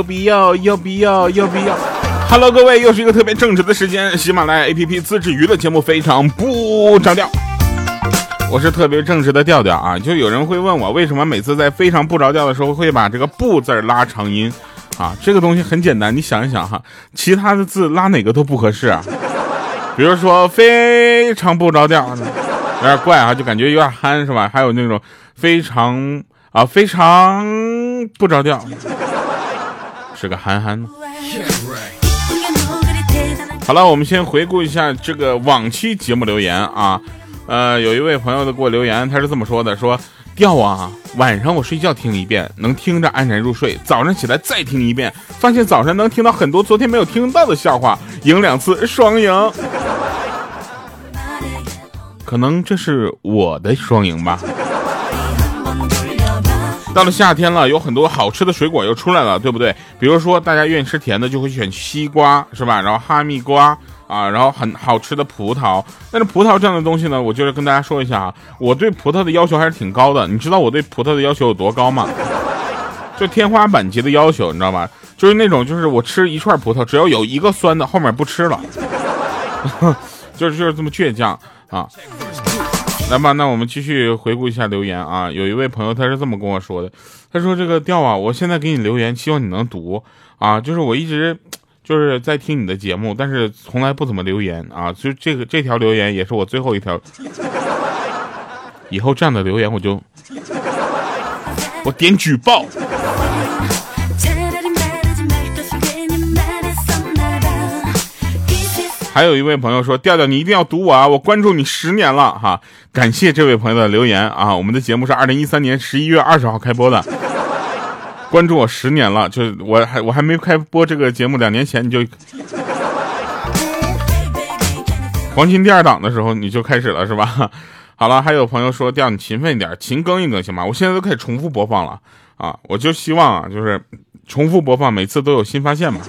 有必要，有必要，有必要。Hello，各位，又是一个特别正直的时间，喜马拉雅 APP 自制娱乐节目非常不着调。我是特别正直的调调啊，就有人会问我，为什么每次在非常不着调的时候会把这个不字拉长音啊？这个东西很简单，你想一想哈，其他的字拉哪个都不合适啊。比如说非常不着调，有点怪啊，就感觉有点憨是吧？还有那种非常啊非常不着调，是个憨憨。好了，我们先回顾一下这个往期节目留言啊。呃，有一位朋友的给我留言，他是这么说的：说调啊，晚上我睡觉听一遍，能听着安然入睡；早上起来再听一遍，发现早上能听到很多昨天没有听到的笑话，赢两次双赢。可能这是我的双赢吧。到了夏天了，有很多好吃的水果又出来了，对不对？比如说大家愿意吃甜的，就会选西瓜，是吧？然后哈密瓜啊，然后很好吃的葡萄。但是葡萄这样的东西呢，我就是跟大家说一下啊，我对葡萄的要求还是挺高的。你知道我对葡萄的要求有多高吗？就天花板级的要求，你知道吧？就是那种，就是我吃一串葡萄，只要有一个酸的，后面不吃了，就是就是这么倔强啊。来吧，那我们继续回顾一下留言啊。有一位朋友他是这么跟我说的，他说：“这个调啊，我现在给你留言，希望你能读啊。就是我一直就是在听你的节目，但是从来不怎么留言啊。就这个这条留言也是我最后一条，以后这样的留言我就我点举报。”还有一位朋友说：“调调，你一定要读我啊！我关注你十年了哈，感谢这位朋友的留言啊！我们的节目是二零一三年十一月二十号开播的，关注我十年了，就我还我还没开播这个节目，两年前你就黄金第二档的时候你就开始了是吧？好了，还有朋友说调你勤奋一点，勤更一更行吗？我现在都开始重复播放了啊！我就希望啊，就是重复播放，每次都有新发现嘛。”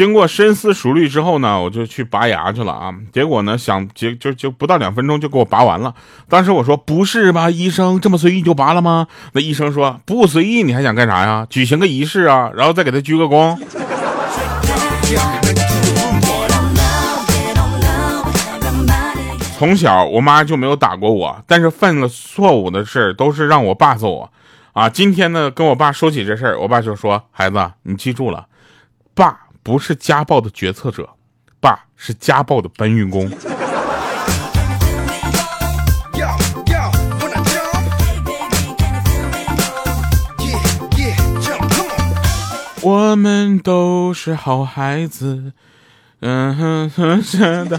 经过深思熟虑之后呢，我就去拔牙去了啊。结果呢，想结就就不到两分钟就给我拔完了。当时我说不是吧，医生这么随意就拔了吗？那医生说不随意，你还想干啥呀？举行个仪式啊，然后再给他鞠个躬。从小我妈就没有打过我，但是犯了错误的事都是让我爸揍我。啊，今天呢跟我爸说起这事儿，我爸就说孩子，你记住了，爸。不是家暴的决策者，爸是家暴的搬运工。我们都是好孩子，嗯哼哼，真的。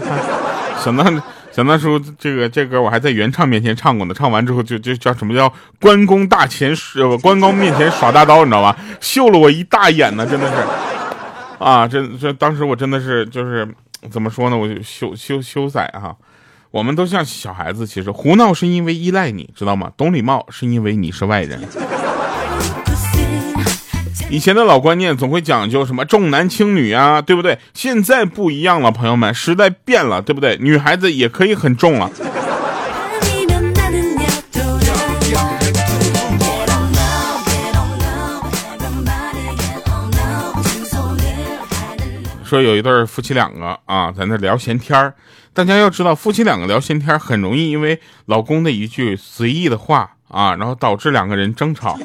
想当想当初，这个这歌我还在原唱面前唱过呢。唱完之后就就叫什么叫关公大前呃关公面前耍大刀，你知道吧？秀了我一大眼呢，真的是。啊，这这当时我真的是就是怎么说呢？我就羞羞羞仔哈。我们都像小孩子，其实胡闹是因为依赖你，知道吗？懂礼貌是因为你是外人。以前的老观念总会讲究什么重男轻女啊，对不对？现在不一样了，朋友们，时代变了，对不对？女孩子也可以很重了。说有一对夫妻两个啊，在那聊闲天儿。大家要知道，夫妻两个聊闲天很容易因为老公的一句随意的话啊，然后导致两个人争吵。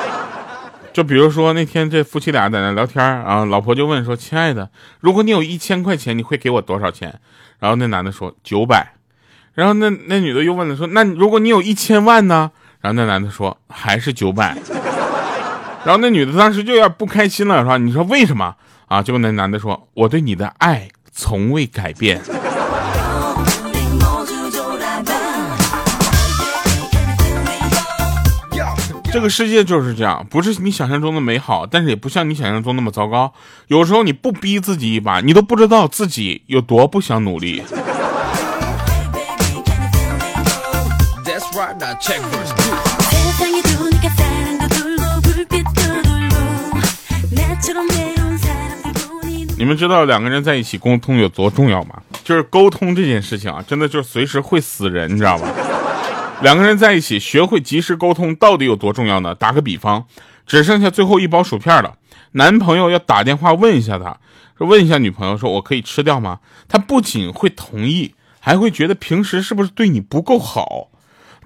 就比如说那天这夫妻俩在那聊天啊，老婆就问说：“亲爱的，如果你有一千块钱，你会给我多少钱？”然后那男的说：“九百。”然后那那女的又问了说：“那如果你有一千万呢？”然后那男的说：“还是九百。”然后那女的当时就有点不开心了，说：“你说为什么？”啊！结果那男的说：“我对你的爱从未改变。”这个世界就是这样，不是你想象中的美好，但是也不像你想象中那么糟糕。有时候你不逼自己一把，你都不知道自己有多不想努力。你们知道两个人在一起沟通有多重要吗？就是沟通这件事情啊，真的就是随时会死人，你知道吧？两个人在一起，学会及时沟通到底有多重要呢？打个比方，只剩下最后一包薯片了，男朋友要打电话问一下他，说问一下女朋友，说我可以吃掉吗？他不仅会同意，还会觉得平时是不是对你不够好？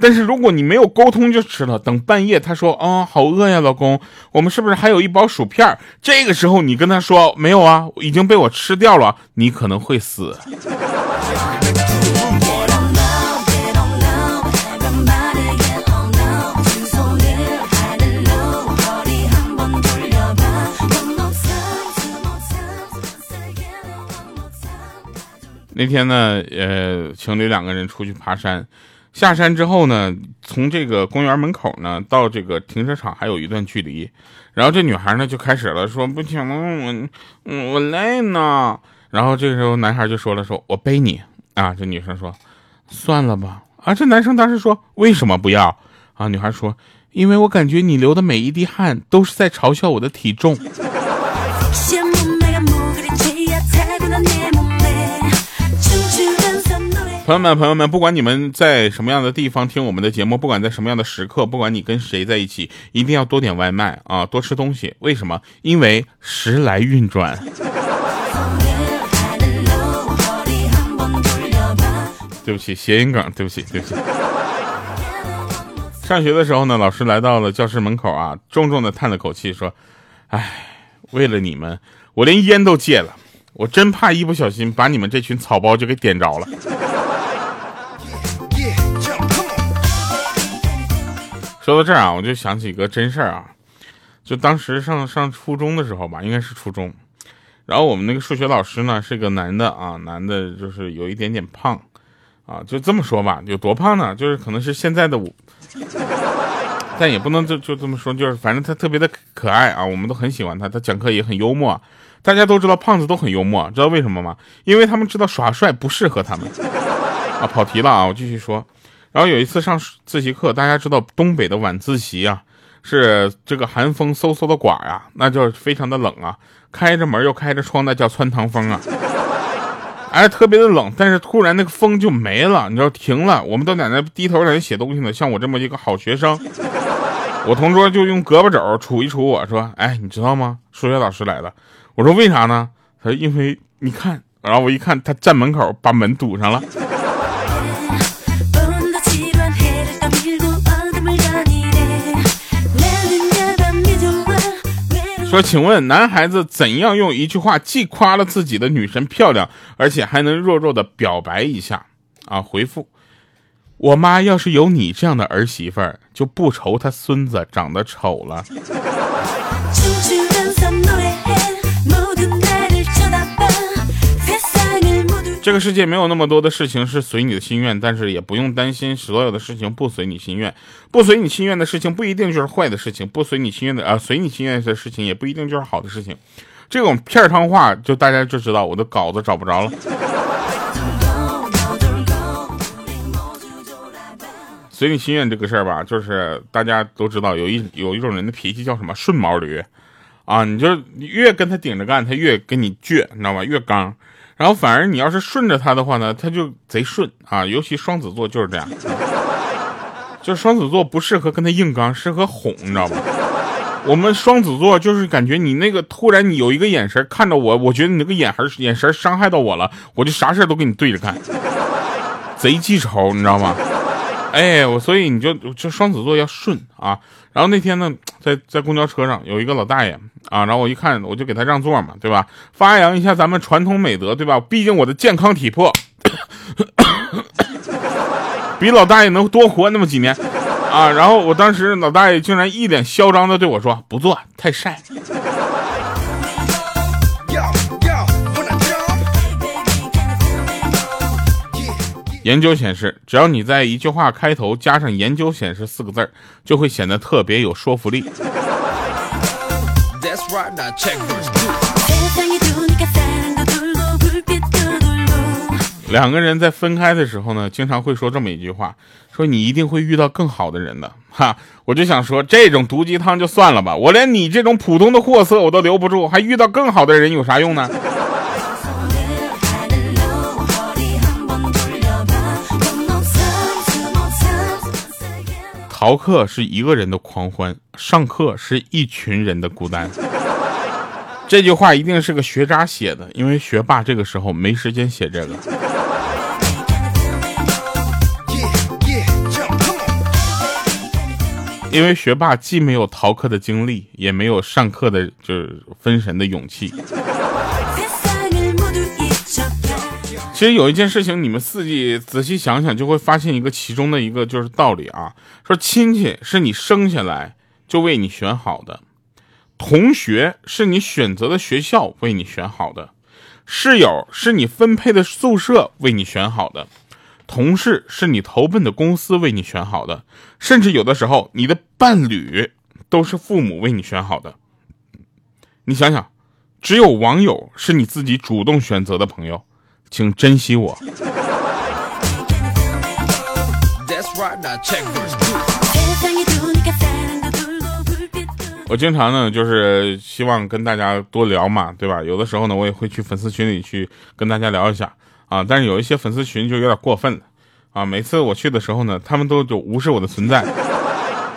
但是如果你没有沟通就吃了，等半夜他说啊好饿呀，老公，我们是不是还有一包薯片？这个时候你跟他说没有啊，已经被我吃掉了，你可能会死。那天呢，呃，情侣两个人出去爬山，下山之后呢，从这个公园门口呢到这个停车场还有一段距离，然后这女孩呢就开始了说不行，我我累呢。然后这个时候男孩就说了，说我背你啊。这女生说算了吧。啊，这男生当时说为什么不要？啊，女孩说因为我感觉你流的每一滴汗都是在嘲笑我的体重。先朋友们，朋友们，不管你们在什么样的地方听我们的节目，不管在什么样的时刻，不管你跟谁在一起，一定要多点外卖啊，多吃东西。为什么？因为时来运转。对不起，谐音梗，对不起，对不起。上学的时候呢，老师来到了教室门口啊，重重的叹了口气，说：“哎，为了你们，我连烟都戒了，我真怕一不小心把你们这群草包就给点着了。”说到这儿啊，我就想起一个真事儿啊，就当时上上初中的时候吧，应该是初中，然后我们那个数学老师呢是个男的啊，男的就是有一点点胖啊，就这么说吧，有多胖呢？就是可能是现在的我，但也不能就就这么说，就是反正他特别的可爱啊，我们都很喜欢他，他讲课也很幽默。大家都知道胖子都很幽默，知道为什么吗？因为他们知道耍帅不适合他们啊。跑题了啊，我继续说。然后有一次上自习课，大家知道东北的晚自习啊，是这个寒风嗖嗖的刮呀，那就非常的冷啊，开着门又开着窗，那叫穿堂风啊，哎，特别的冷。但是突然那个风就没了，你知道停了，我们都在那低头在那写东西呢。像我这么一个好学生，我同桌就用胳膊肘杵一杵我说：“哎，你知道吗？数学老师来了。”我说：“为啥呢？”他说：“因为你看。”然后我一看，他站门口把门堵上了。说，请问男孩子怎样用一句话既夸了自己的女神漂亮，而且还能弱弱的表白一下？啊，回复：我妈要是有你这样的儿媳妇儿，就不愁她孙子长得丑了。这个世界没有那么多的事情是随你的心愿，但是也不用担心所有的事情不随你心愿。不随你心愿的事情不一定就是坏的事情，不随你心愿的啊，随你心愿的事情也不一定就是好的事情。这种片儿汤话就大家就知道，我的稿子找不着了。随你心愿这个事儿吧，就是大家都知道，有一有一种人的脾气叫什么顺毛驴啊，你就越跟他顶着干，他越跟你倔，你知道吧？越刚。然后反而你要是顺着他的话呢，他就贼顺啊，尤其双子座就是这样，就是双子座不适合跟他硬刚，适合哄，你知道吗？我们双子座就是感觉你那个突然你有一个眼神看着我，我觉得你那个眼神眼神伤害到我了，我就啥事都跟你对着干，贼记仇，你知道吗？哎，我所以你就就双子座要顺啊。然后那天呢，在在公交车上有一个老大爷啊，然后我一看，我就给他让座嘛，对吧？发扬一下咱们传统美德，对吧？毕竟我的健康体魄 比老大爷能多活那么几年啊。然后我当时老大爷竟然一脸嚣张的对我说：“不坐，太晒。”研究显示，只要你在一句话开头加上“研究显示”四个字儿就会显得特别有说服力。两个人在分开的时候呢，经常会说这么一句话：“说你一定会遇到更好的人的。”哈，我就想说，这种毒鸡汤就算了吧，我连你这种普通的货色我都留不住，还遇到更好的人有啥用呢？逃课是一个人的狂欢，上课是一群人的孤单。这句话一定是个学渣写的，因为学霸这个时候没时间写这个。因为学霸既没有逃课的经历，也没有上课的就是分神的勇气。其实有一件事情，你们自己仔细想想，就会发现一个其中的一个就是道理啊。说亲戚是你生下来就为你选好的，同学是你选择的学校为你选好的，室友是你分配的宿舍为你选好的。同事是你投奔的公司为你选好的，甚至有的时候你的伴侣都是父母为你选好的。你想想，只有网友是你自己主动选择的朋友，请珍惜我。我经常呢，就是希望跟大家多聊嘛，对吧？有的时候呢，我也会去粉丝群里去跟大家聊一下。啊，但是有一些粉丝群就有点过分了，啊，每次我去的时候呢，他们都就无视我的存在。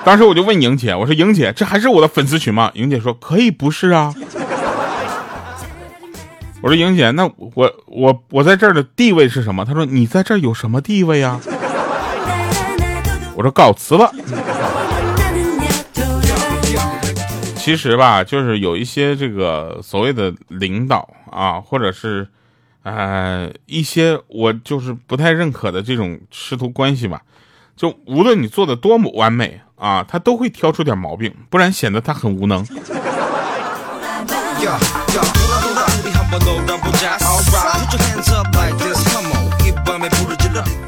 当时我就问莹姐，我说莹姐，这还是我的粉丝群吗？莹姐说可以不是啊。我说莹姐，那我我我在这儿的地位是什么？她说你在这儿有什么地位呀？我说告辞了。其实吧，就是有一些这个所谓的领导啊，或者是。呃，一些我就是不太认可的这种师徒关系吧，就无论你做的多么完美啊，他都会挑出点毛病，不然显得他很无能。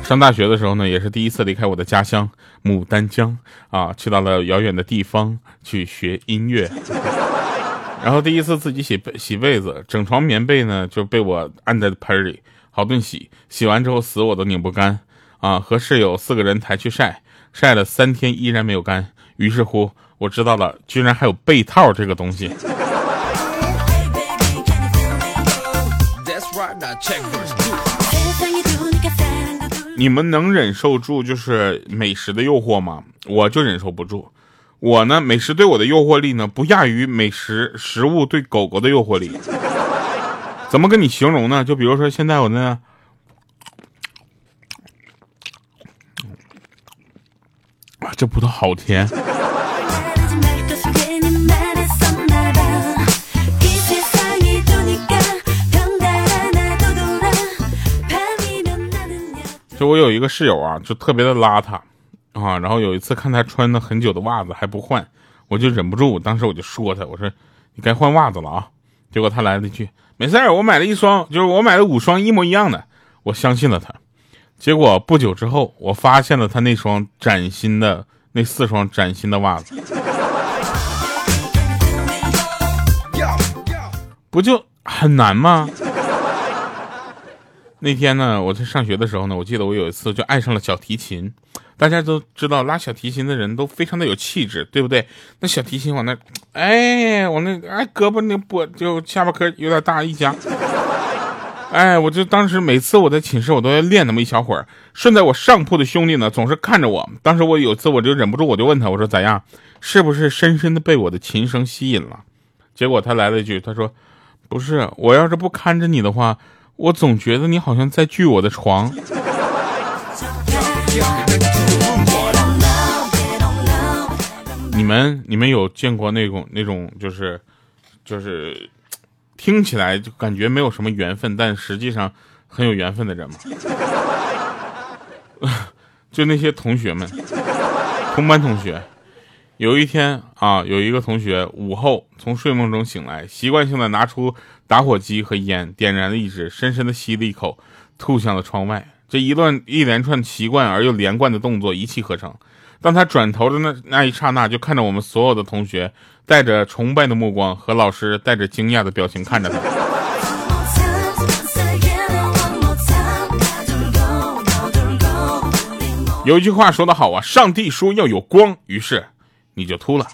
上大学的时候呢，也是第一次离开我的家乡牡丹江啊，去到了遥远的地方去学音乐。然后第一次自己洗被洗被子，整床棉被呢就被我按在盆里，好顿洗。洗完之后死我都拧不干啊！和室友四个人抬去晒，晒了三天依然没有干。于是乎，我知道了，居然还有被套这个东西。你们能忍受住就是美食的诱惑吗？我就忍受不住。我呢，美食对我的诱惑力呢，不亚于美食食物对狗狗的诱惑力。怎么跟你形容呢？就比如说现在我呢，哇，这葡萄好甜。就我有一个室友啊，就特别的邋遢。啊，然后有一次看他穿了很久的袜子还不换，我就忍不住，当时我就说他，我说你该换袜子了啊。结果他来了一句，没事儿，我买了一双，就是我买了五双一模一样的，我相信了他。结果不久之后，我发现了他那双崭新的那四双崭新的袜子，不就很难吗？那天呢，我在上学的时候呢，我记得我有一次就爱上了小提琴。大家都知道拉小提琴的人都非常的有气质，对不对？那小提琴往那，哎，我那哎胳膊那脖就下巴颏有点大一夹，哎，我就当时每次我在寝室我都要练那么一小会儿。顺在我上铺的兄弟呢总是看着我，当时我有一次我就忍不住我就问他，我说咋样？是不是深深的被我的琴声吸引了？结果他来了一句，他说不是，我要是不看着你的话，我总觉得你好像在锯我的床。你们你们有见过那种那种就是就是听起来就感觉没有什么缘分，但实际上很有缘分的人吗？就那些同学们，同班同学，有一天啊，有一个同学午后从睡梦中醒来，习惯性的拿出打火机和烟，点燃了一支，深深的吸了一口，吐向了窗外。这一段一连串奇怪而又连贯的动作一气呵成。当他转头的那那一刹那，就看着我们所有的同学带着崇拜的目光和老师带着惊讶的表情看着他。有一句话说得好啊，上帝说要有光，于是你就秃了，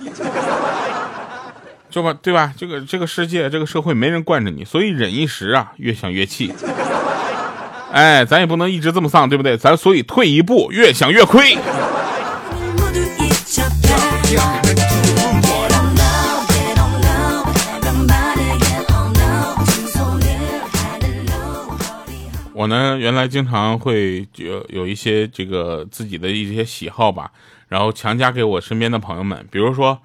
就吧，对吧？这个这个世界，这个社会没人惯着你，所以忍一时啊，越想越气。哎，咱也不能一直这么丧，对不对？咱所以退一步，越想越亏。我呢，原来经常会有有一些这个自己的一些喜好吧，然后强加给我身边的朋友们。比如说，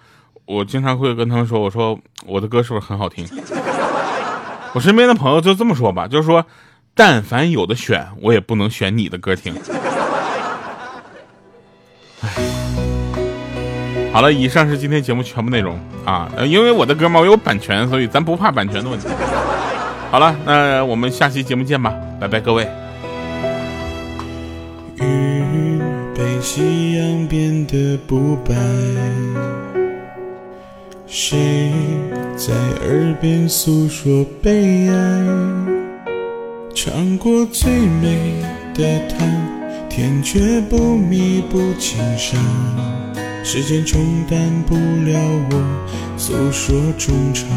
我经常会跟他们说：“我说我的歌是不是很好听？” 我身边的朋友就这么说吧，就是说，但凡有的选，我也不能选你的歌听。好了，以上是今天节目全部内容啊。因为我的歌嘛，我有版权，所以咱不怕版权的问题。好了，那我们下期节目见吧，拜拜，各位。夕阳变得不白，谁在耳边诉说悲哀？尝过最美的糖，甜却不弥补情伤。时间冲淡不了我诉说衷肠。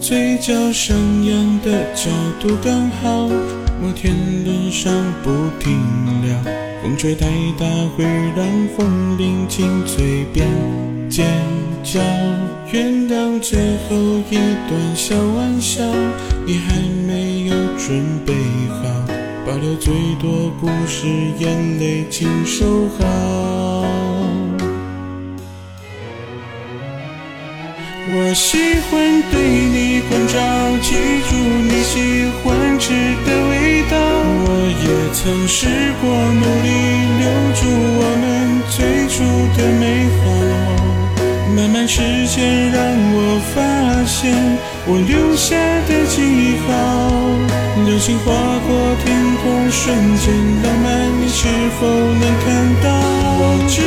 嘴角上扬的角度刚好，摩天轮上不停聊。风吹太大会让风铃紧嘴边尖叫。原谅最后一段小玩笑，你还没有准备好，保留最多不是，眼泪请收好。我喜欢对你关照，记住你喜欢吃的味道。我也曾试过努力留住我们最初的美好，慢慢时间让我发现我留下的记号。流星划过天空，瞬间浪漫，你是否能看到？我知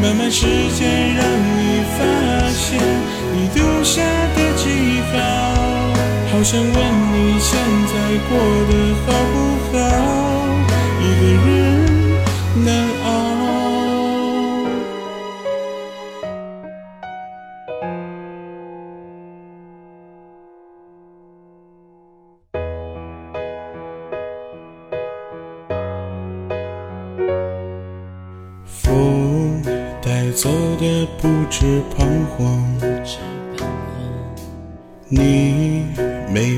慢慢时间让你发现你留下的记号，好想问你现在过得好不？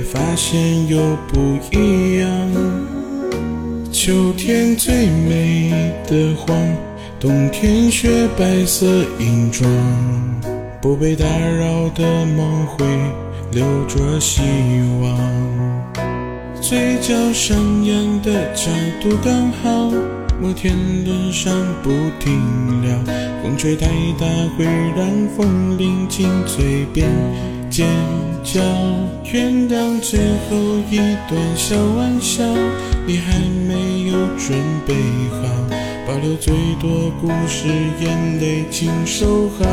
发现又不一样。秋天最美的黄，冬天雪白色银装。不被打扰的梦会留着希望，嘴角上扬的角度刚好。摩天轮上不停聊，风吹太大会让风铃紧嘴边尖叫。原谅最后一段小玩笑，你还没有准备好，保留最多故事，眼泪请收好。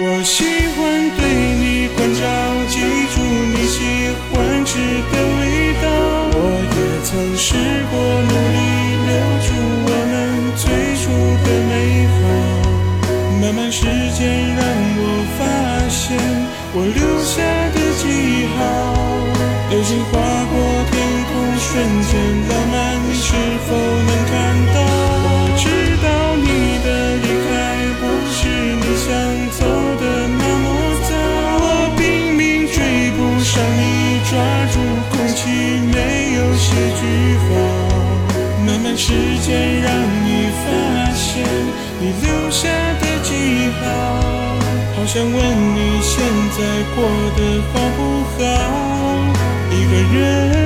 我喜欢对你关照，记住你喜欢吃的味道。我也。曾试过努力留住慢慢时间让我发现我留下的记号。流星划过天空，瞬间浪漫，你是否能看到？我知道你的离开不是你想走的那么早，我拼命追不上你，抓住空气没有写。时间让你发现你留，想问你现在过得好不好？一个人。